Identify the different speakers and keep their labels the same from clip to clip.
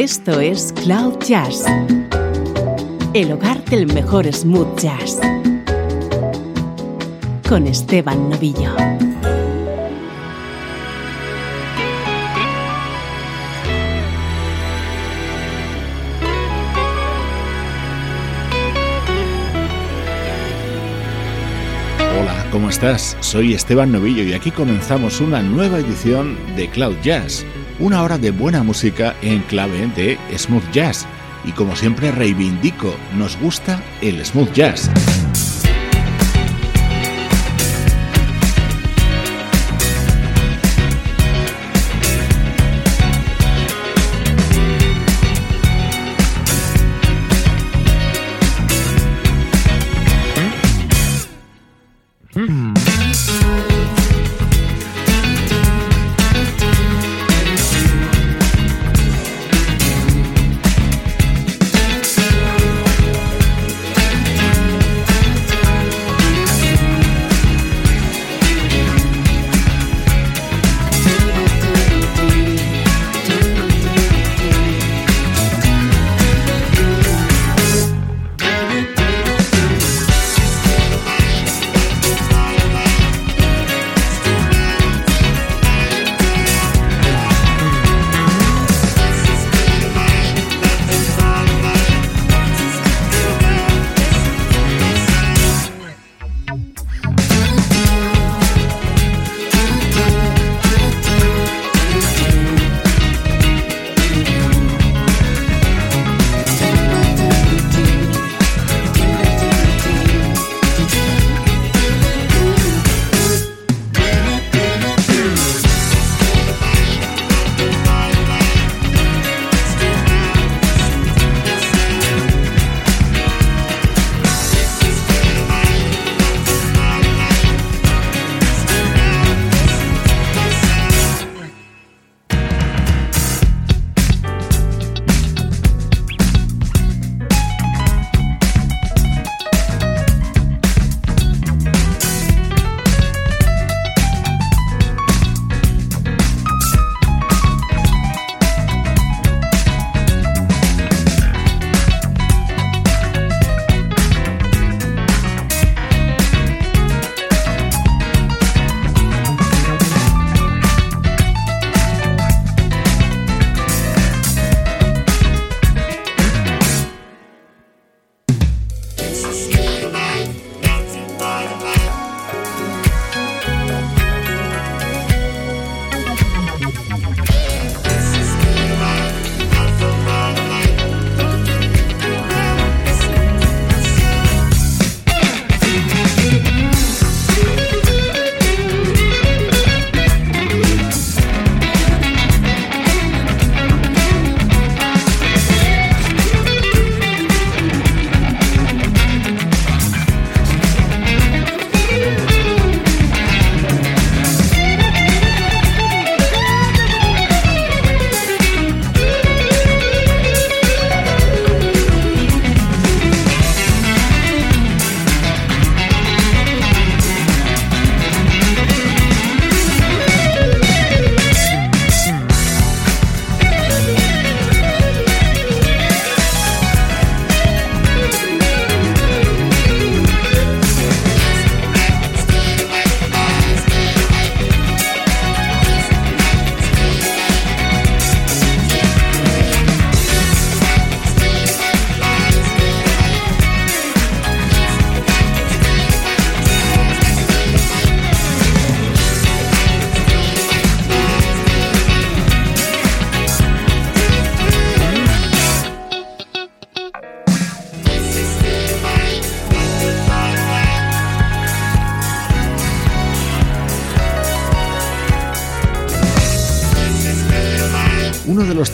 Speaker 1: Esto es Cloud Jazz, el hogar del mejor smooth jazz, con Esteban Novillo.
Speaker 2: Hola, ¿cómo estás? Soy Esteban Novillo y aquí comenzamos una nueva edición de Cloud Jazz una hora de buena música en clave de smooth jazz. Y como siempre reivindico, nos gusta el smooth jazz.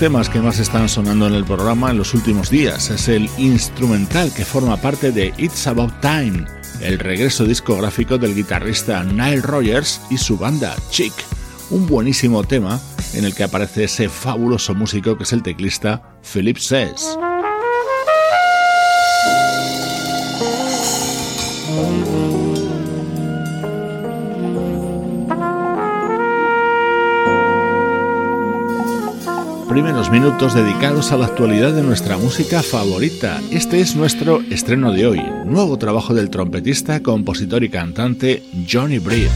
Speaker 2: Temas que más están sonando en el programa en los últimos días. Es el instrumental que forma parte de It's About Time, el regreso discográfico del guitarrista Nile Rogers y su banda Chick. Un buenísimo tema en el que aparece ese fabuloso músico que es el teclista Philip Says. Primeros minutos dedicados a la actualidad de nuestra música favorita. Este es nuestro estreno de hoy, nuevo trabajo del trompetista, compositor y cantante Johnny Britt.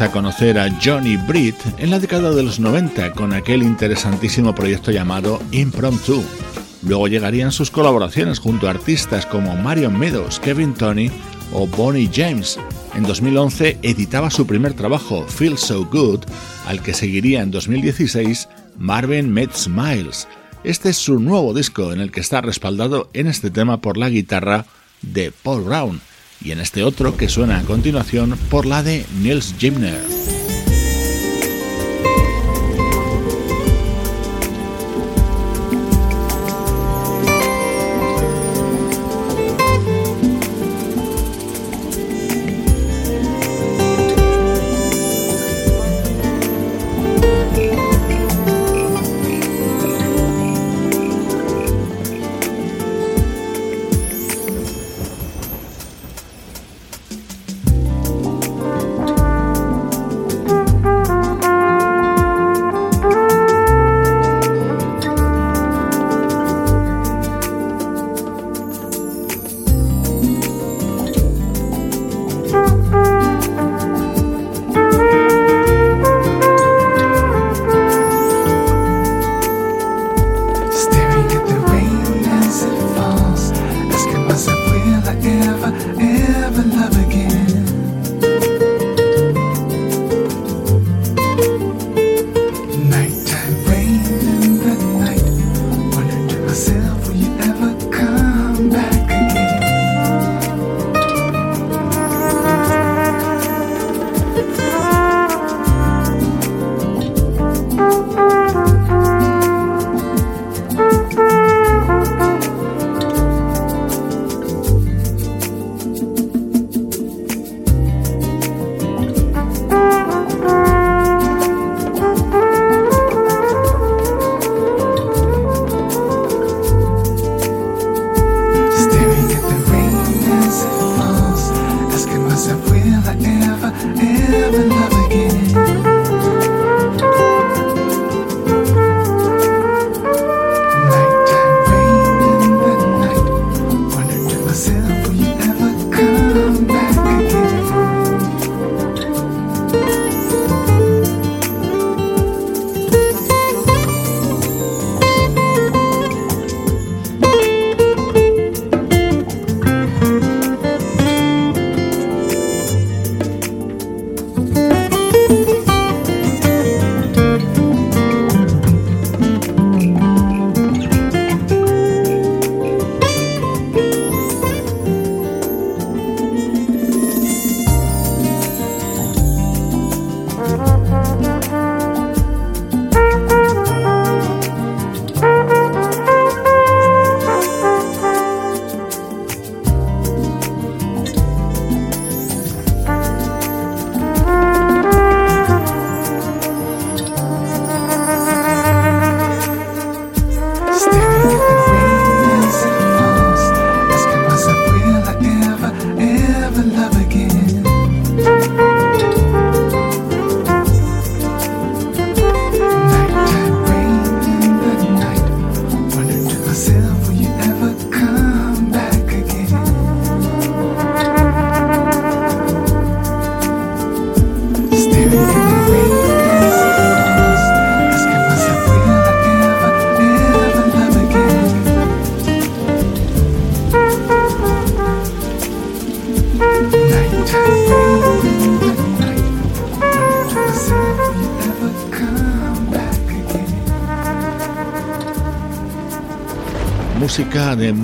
Speaker 2: A conocer a Johnny Britt en la década de los 90 con aquel interesantísimo proyecto llamado Impromptu. Luego llegarían sus colaboraciones junto a artistas como Marion Meadows, Kevin Tony o Bonnie James. En 2011 editaba su primer trabajo, Feel So Good, al que seguiría en 2016 Marvin Met Smiles. Este es su nuevo disco en el que está respaldado en este tema por la guitarra de Paul Brown y en este otro que suena a continuación por la de Nils Gimner.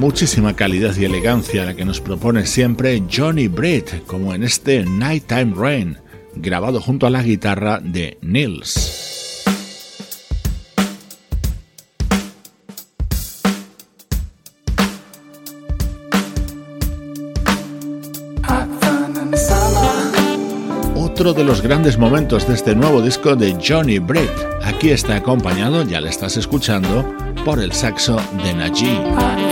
Speaker 2: Muchísima calidad y elegancia, la que nos propone siempre Johnny Britt, como en este Nighttime Rain, grabado junto a la guitarra de Nils. Otro de los grandes momentos de este nuevo disco de Johnny Britt. Aquí está acompañado, ya le estás escuchando, por el saxo de Najee.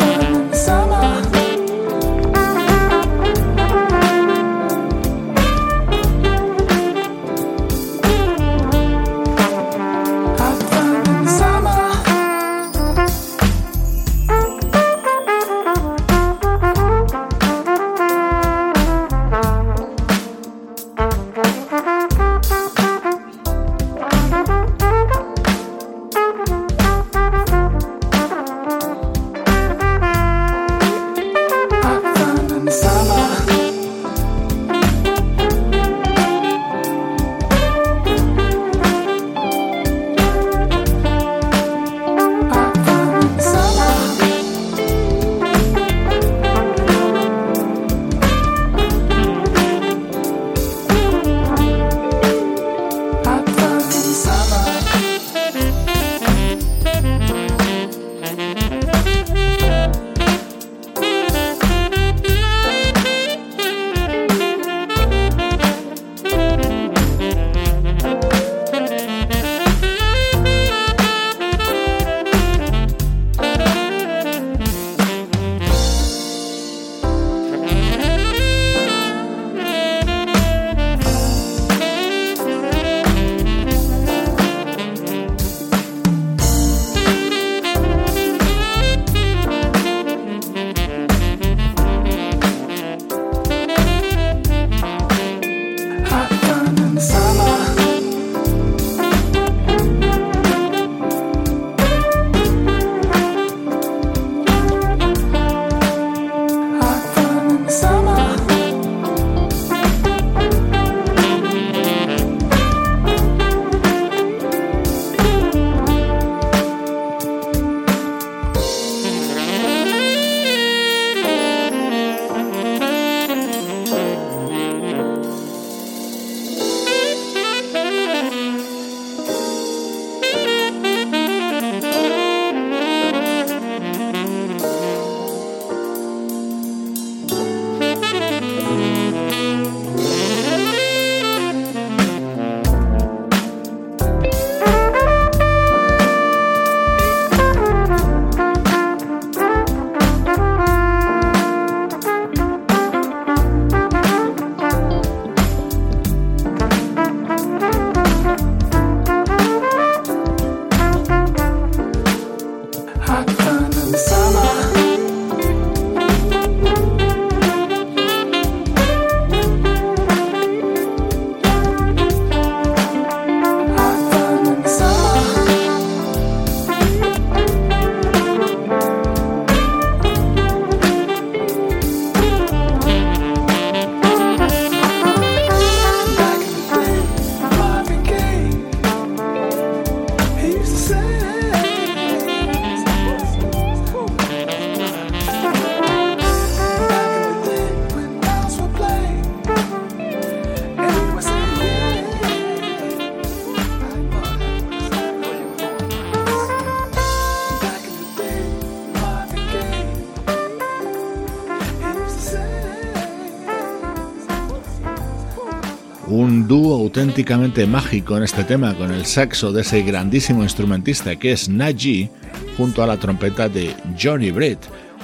Speaker 2: Mágico en este tema con el saxo de ese grandísimo instrumentista que es Najee junto a la trompeta de Johnny Britt.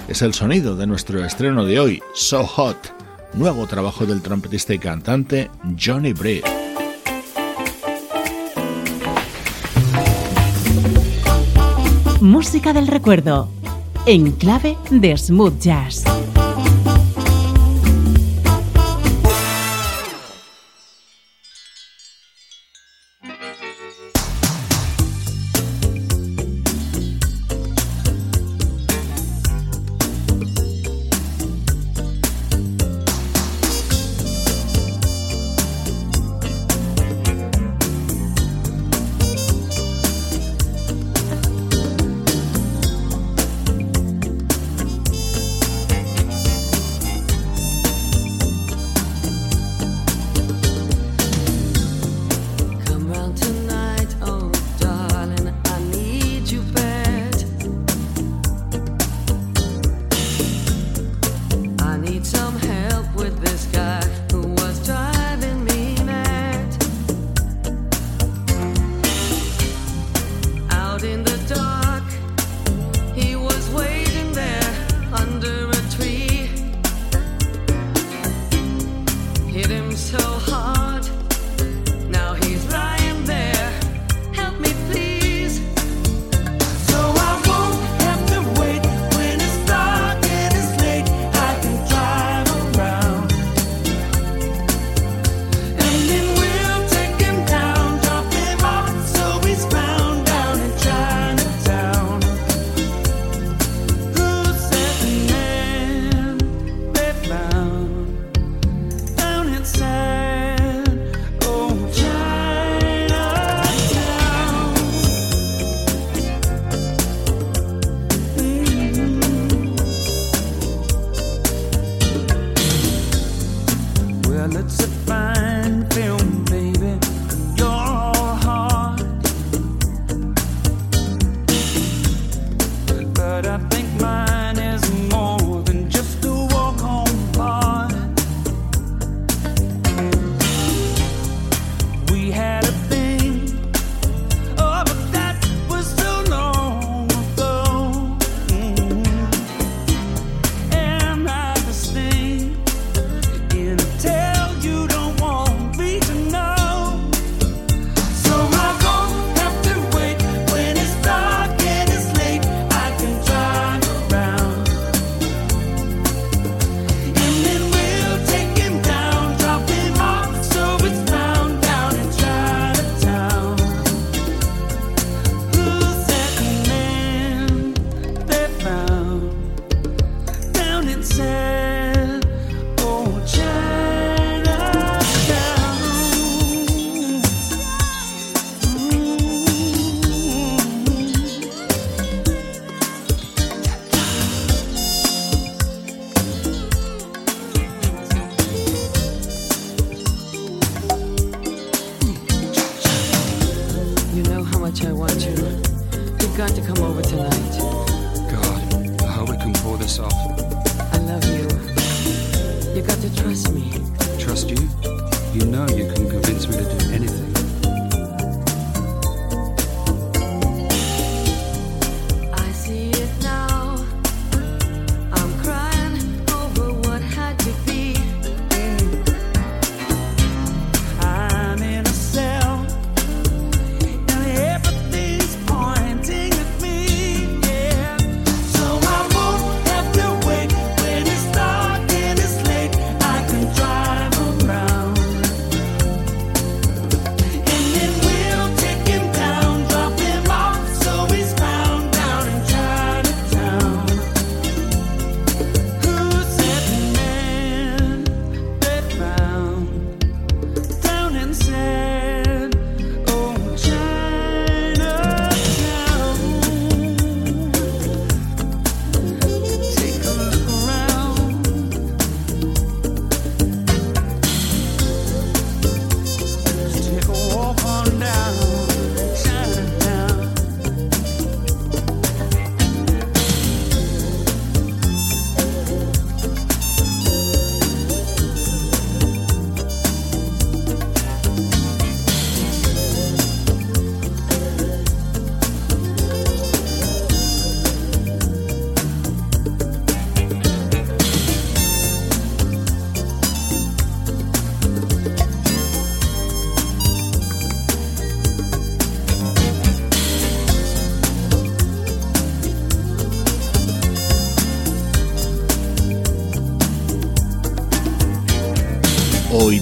Speaker 2: Es el sonido de nuestro estreno de hoy, So Hot, nuevo trabajo del trompetista y cantante Johnny Britt.
Speaker 1: Música del recuerdo, en clave de smooth jazz.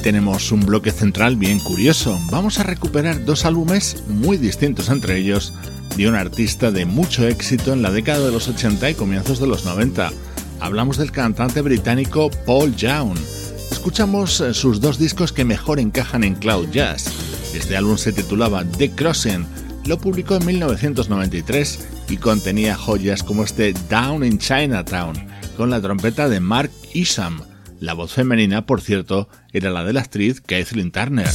Speaker 2: Tenemos un bloque central bien curioso. Vamos a recuperar dos álbumes muy distintos entre ellos de un artista de mucho éxito en la década de los 80 y comienzos de los 90. Hablamos del cantante británico Paul Young. Escuchamos eh, sus dos discos que mejor encajan en Cloud Jazz. Este álbum se titulaba The Crossing, lo publicó en 1993 y contenía joyas como este Down in Chinatown, con la trompeta de Mark Isham la voz femenina, por cierto, era la de la actriz Kathleen Turner.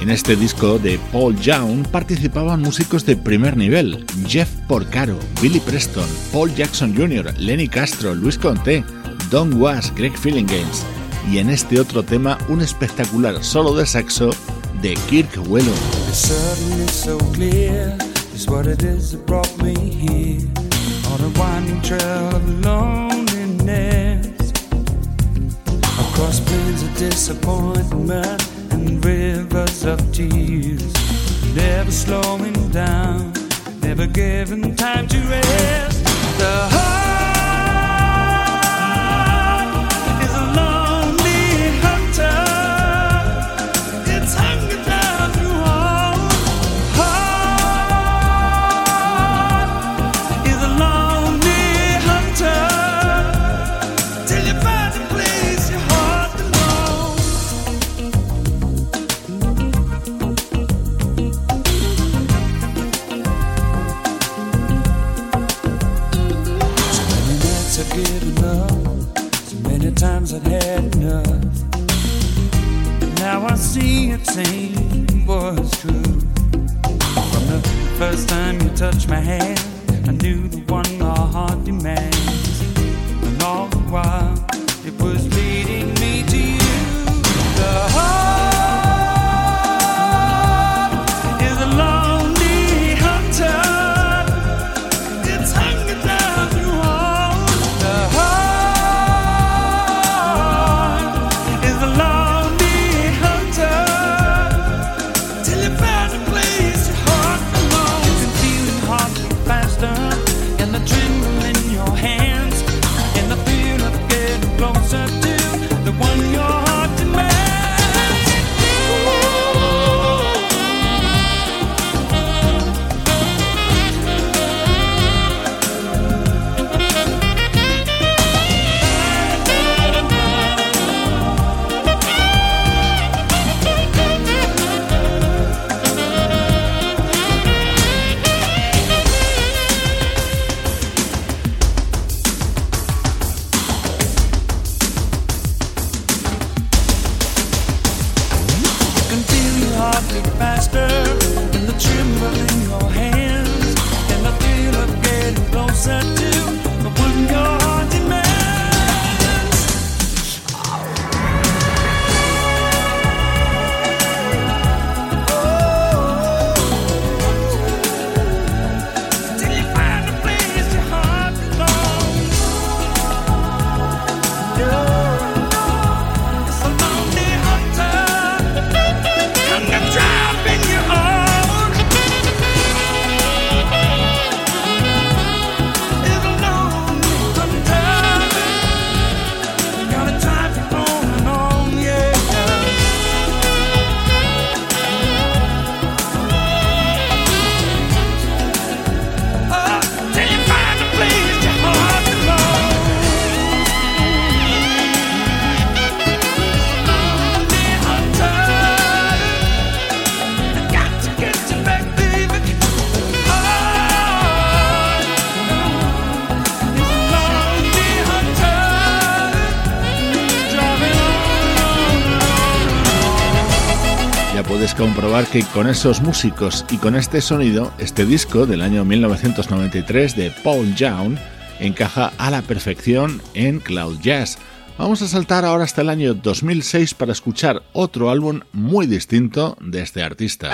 Speaker 2: En este disco de Paul Young participaban músicos de primer nivel: Jeff Porcaro, Billy Preston, Paul Jackson Jr., Lenny Castro, Luis Conté, Don Was, Greg Games y en este otro tema un espectacular solo de saxo de Kirk Whelan.
Speaker 3: Across disappointment and rivers of tears. Never slowing down, never giving time to rest. The Now I see it saying was true. From the first time you touched my hand, I knew the one our heart demands. And all the while,
Speaker 2: que con esos músicos y con este sonido, este disco del año 1993 de Paul Young encaja a la perfección en Cloud Jazz. Vamos a saltar ahora hasta el año 2006 para escuchar otro álbum muy distinto de este artista.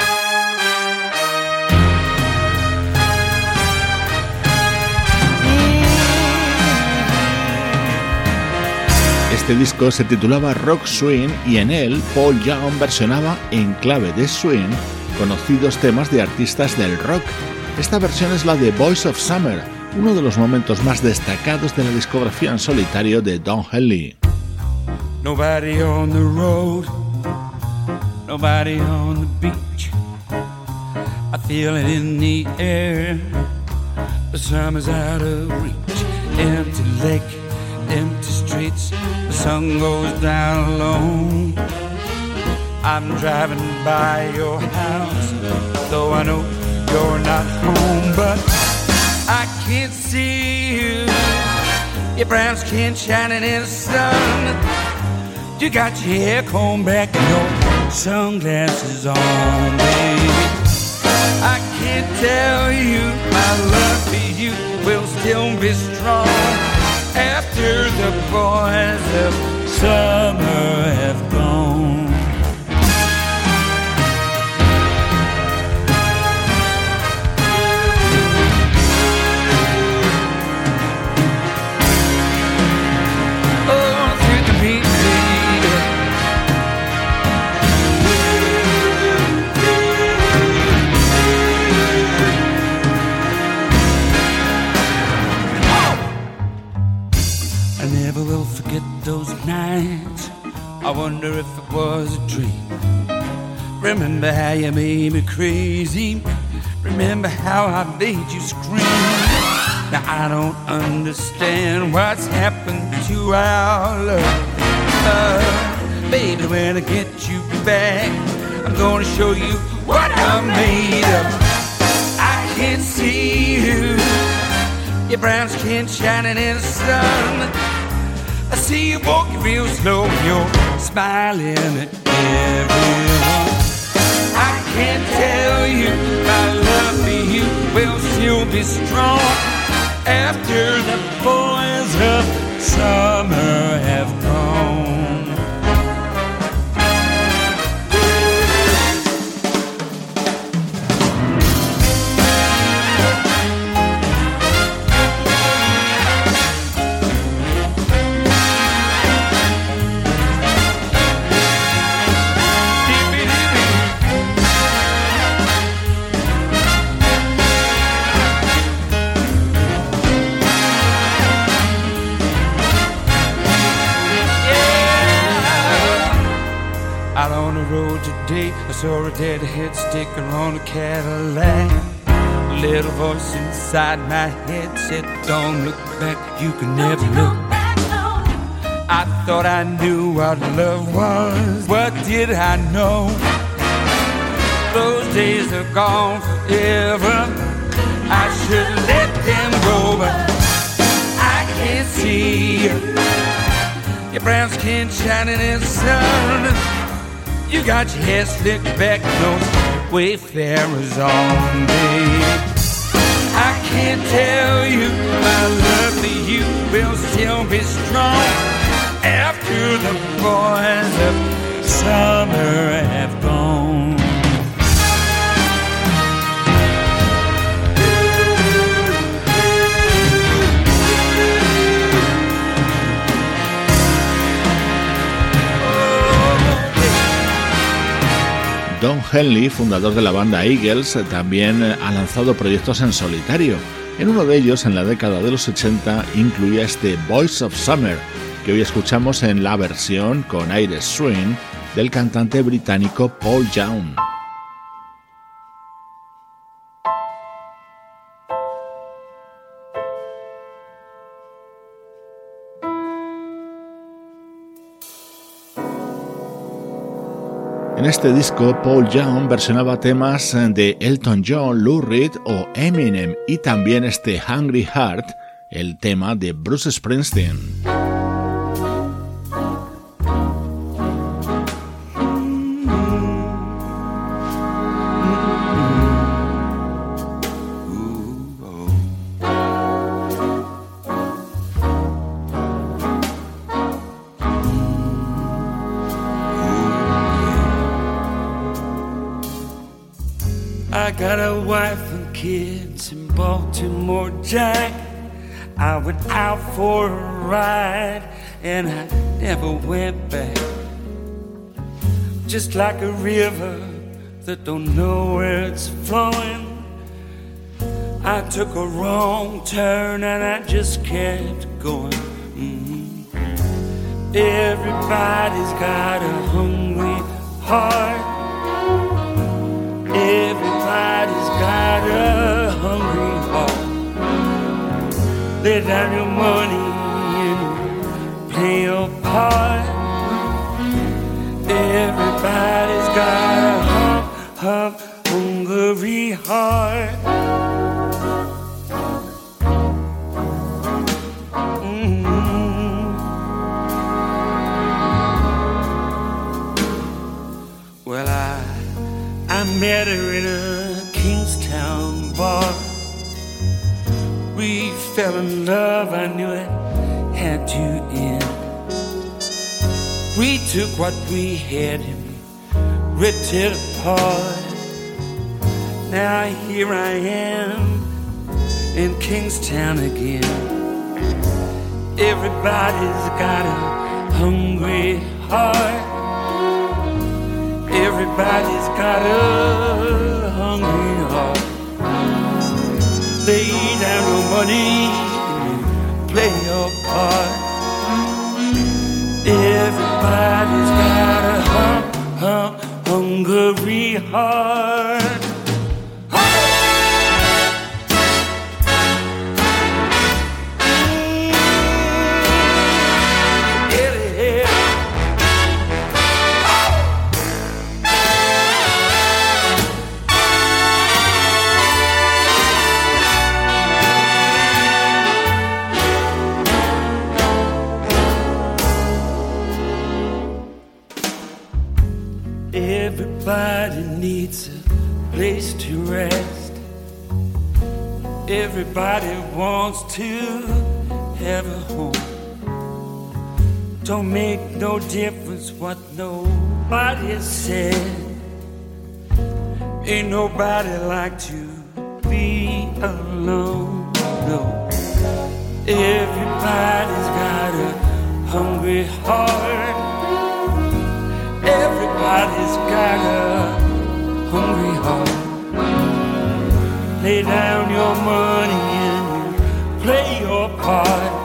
Speaker 2: Este disco se titulaba Rock Swing y en él Paul Young versionaba en clave de swing conocidos temas de artistas del rock. Esta versión es la de Voice of Summer, uno de los momentos más destacados de la discografía en solitario de Don Henley.
Speaker 3: Nobody on the road, nobody on the beach. I feel it in the air. The summer's out of reach. Empty lake, empty streets. The sun goes down alone. I'm driving by your house, though I know you're not home, but I can't see you. Your brown skin shining in the sun. You got your hair combed back and your sunglasses on, baby. I can't tell you my love for you will still be strong after the boys of summer have gone. I wonder if it was a dream. Remember how you made me crazy. Remember how I made you scream. Now I don't understand what's happened to our love. Uh, baby, when I get you back, I'm gonna show you what I'm made of. I can see you. Your brown skin shining in the sun. I see you walking real slow, you're smiling at everyone. I can't tell you my love for you will still be strong after the boys of summer have gone. Saw a deadhead sticker on a Cadillac. A little voice inside my head said, Don't look back, you can never look back. I thought I knew what love was. What did I know? Those days are gone forever. I should let them go, but I can't see you. Your brown skin shining in the sun. You got your hair slicked back, those wayfarers on, babe. I can't tell you my love for you will still be strong after the boys of summer have gone.
Speaker 2: Don Henley, fundador de la banda Eagles, también ha lanzado proyectos en solitario. En uno de ellos, en la década de los 80, incluía este Voice of Summer, que hoy escuchamos en la versión con aires swing del cantante británico Paul Young. Este disco, Paul Young versionaba temas de Elton John, Lou Reed o Eminem y también este Hungry Heart, el tema de Bruce Springsteen.
Speaker 3: And I never went back. Just like a river that don't know where it's flowing. I took a wrong turn and I just kept going. Mm-hmm. Everybody's got a hungry heart. Everybody's got a hungry heart. Lay down your money play your part. Everybody's got a hungry heart. Mm-hmm. Well I I met her in a Kingstown bar. We fell in love, I knew it had to. We took what we had and ripped it apart. Now here I am in Kingstown again. Everybody's got a hungry heart. Everybody's got a heart. To have a home. Don't make no difference what nobody said. Ain't nobody like to be alone. No. Everybody's got a hungry heart. Everybody's got a hungry heart. Lay down your money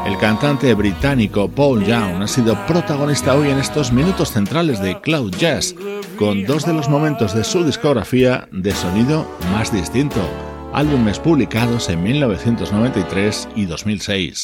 Speaker 2: El cantante británico Paul Young ha sido protagonista hoy en estos minutos centrales de Cloud Jazz, con dos de los momentos de su discografía de sonido más distinto, álbumes publicados en 1993 y 2006.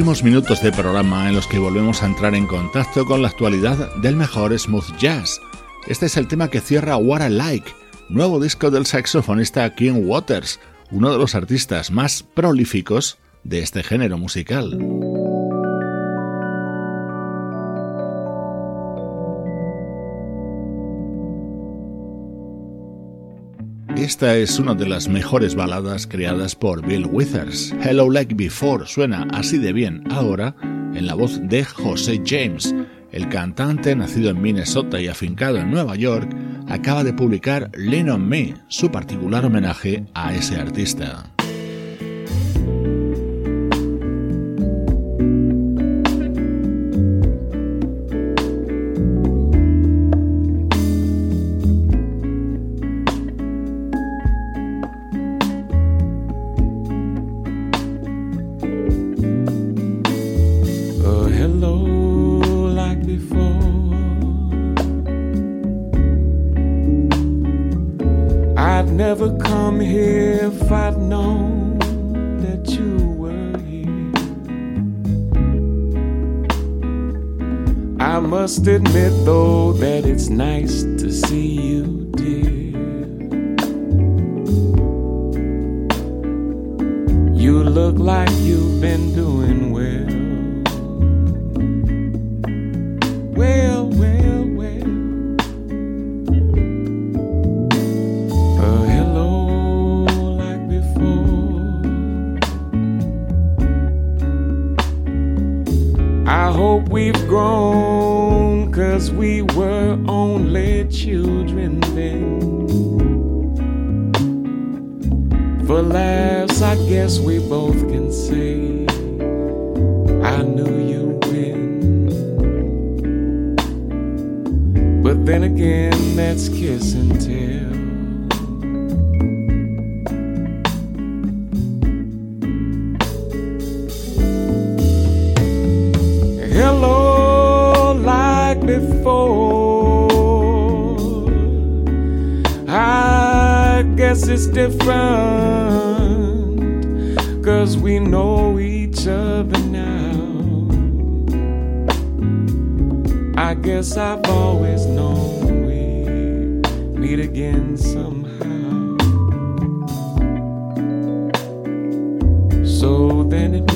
Speaker 2: Minutos de programa en los que volvemos a entrar en contacto con la actualidad del mejor smooth jazz. Este es el tema que cierra What I Like, nuevo disco del saxofonista King Waters, uno de los artistas más prolíficos de este género musical. Esta es una de las mejores baladas creadas por Bill Withers. Hello Like Before suena así de bien ahora en la voz de José James. El cantante, nacido en Minnesota y afincado en Nueva York, acaba de publicar Lean on Me, su particular homenaje a ese artista.
Speaker 4: Guess it's different. Cause we know each other now. I guess I've always known we'd meet again somehow. So then it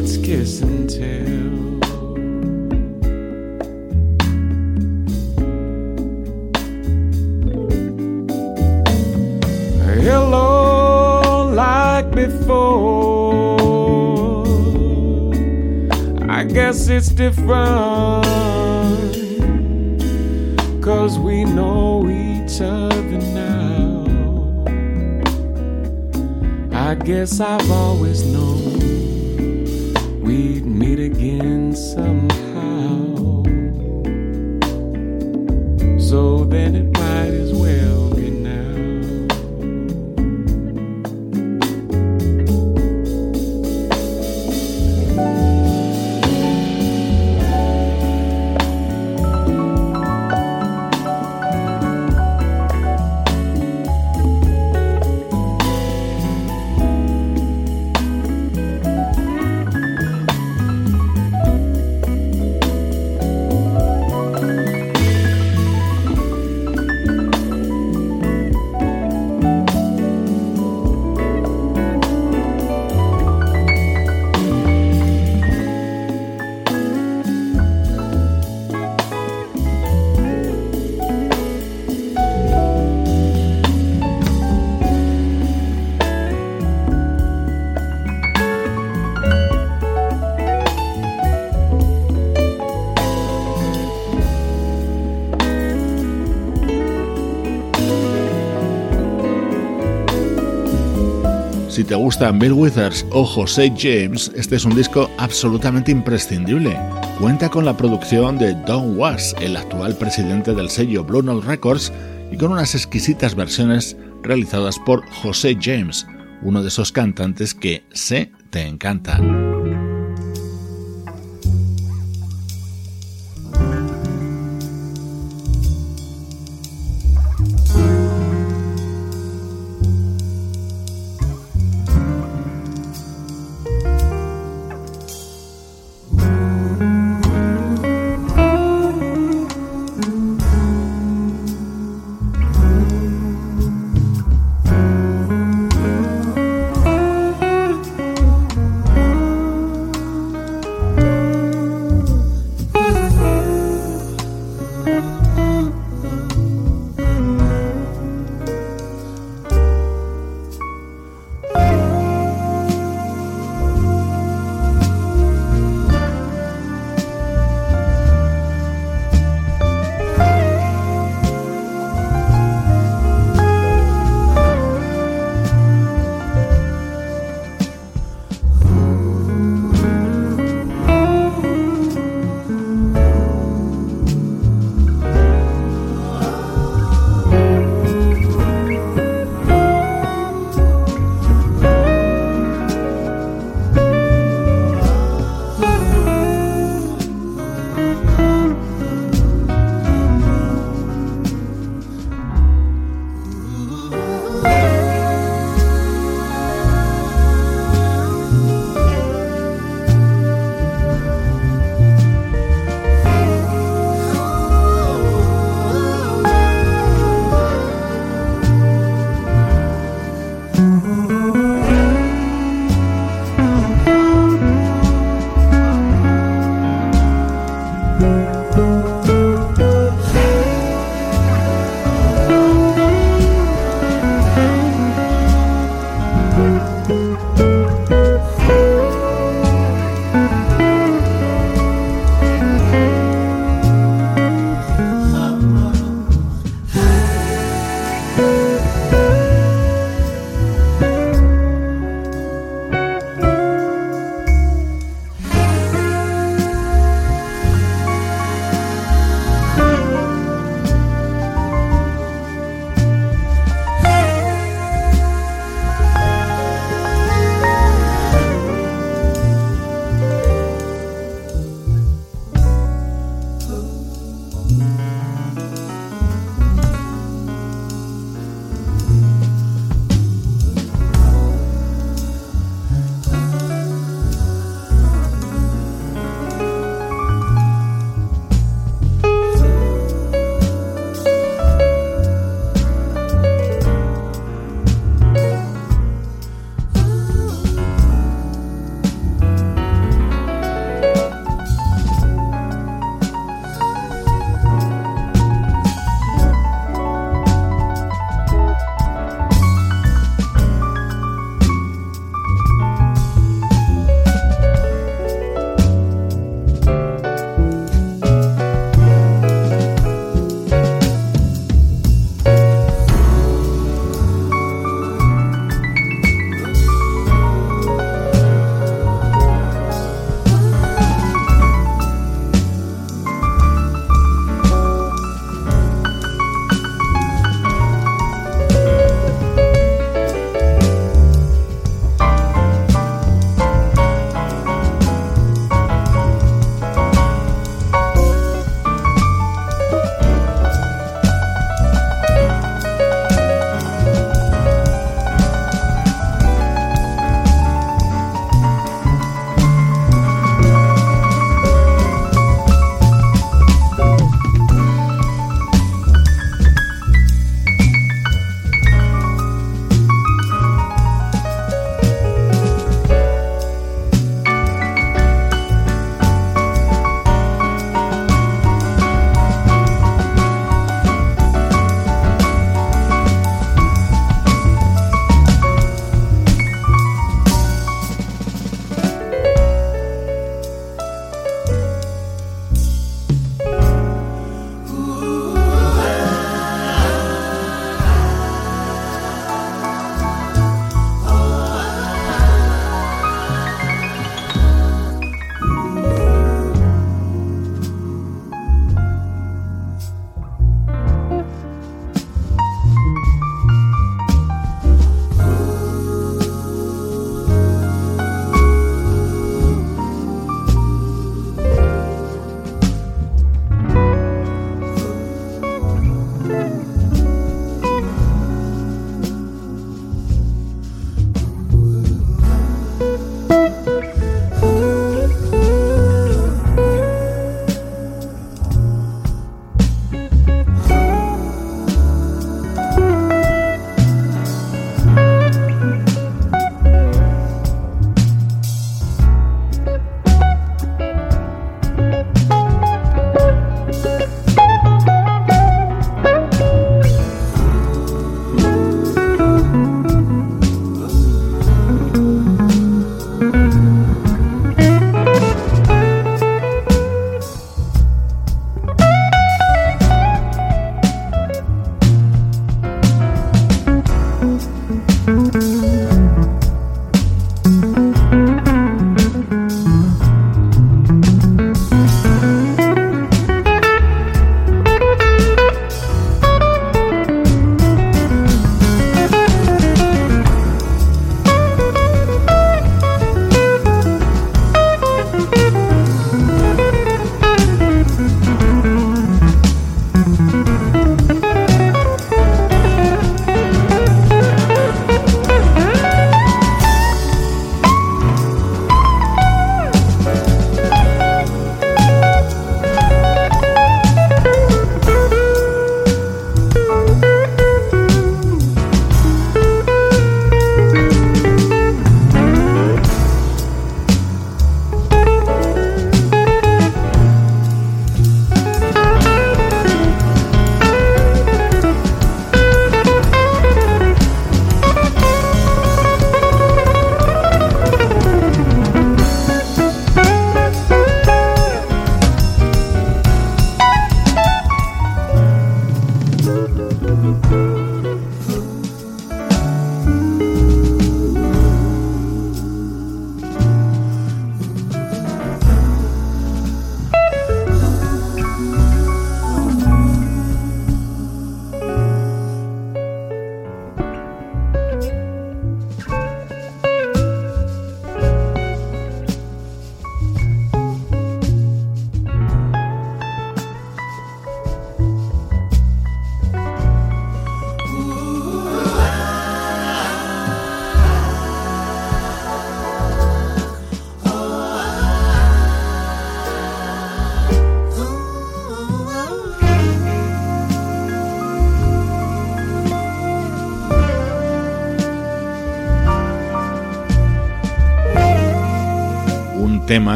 Speaker 4: let's kiss and tell. Hello, like before. I guess it's different. Cause we know each other now. I guess I've always known meet again somehow.
Speaker 2: Si te gustan Bill Withers o José James, este es un disco absolutamente imprescindible. Cuenta con la producción de Don Was, el actual presidente del sello Blue Records, y con unas exquisitas versiones realizadas por José James, uno de esos cantantes que sé te encantan.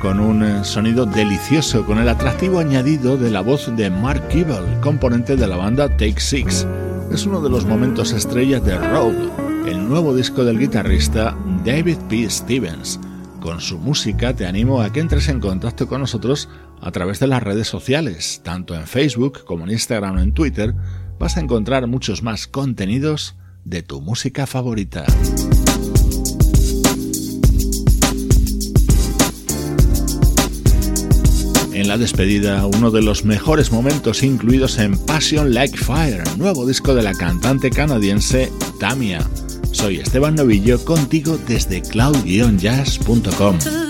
Speaker 2: Con un sonido delicioso, con el atractivo añadido de la voz de Mark Kibble, componente de la banda Take Six. Es uno de los momentos estrellas de Rogue, el nuevo disco del guitarrista David P. Stevens. Con su música te animo a que entres en contacto con nosotros a través de las redes sociales, tanto en Facebook como en Instagram o en Twitter, vas a encontrar muchos más contenidos de tu música favorita. En la despedida, uno de los mejores momentos incluidos en Passion Like Fire, nuevo disco de la cantante canadiense Tamia. Soy Esteban Novillo contigo desde cloud-jazz.com.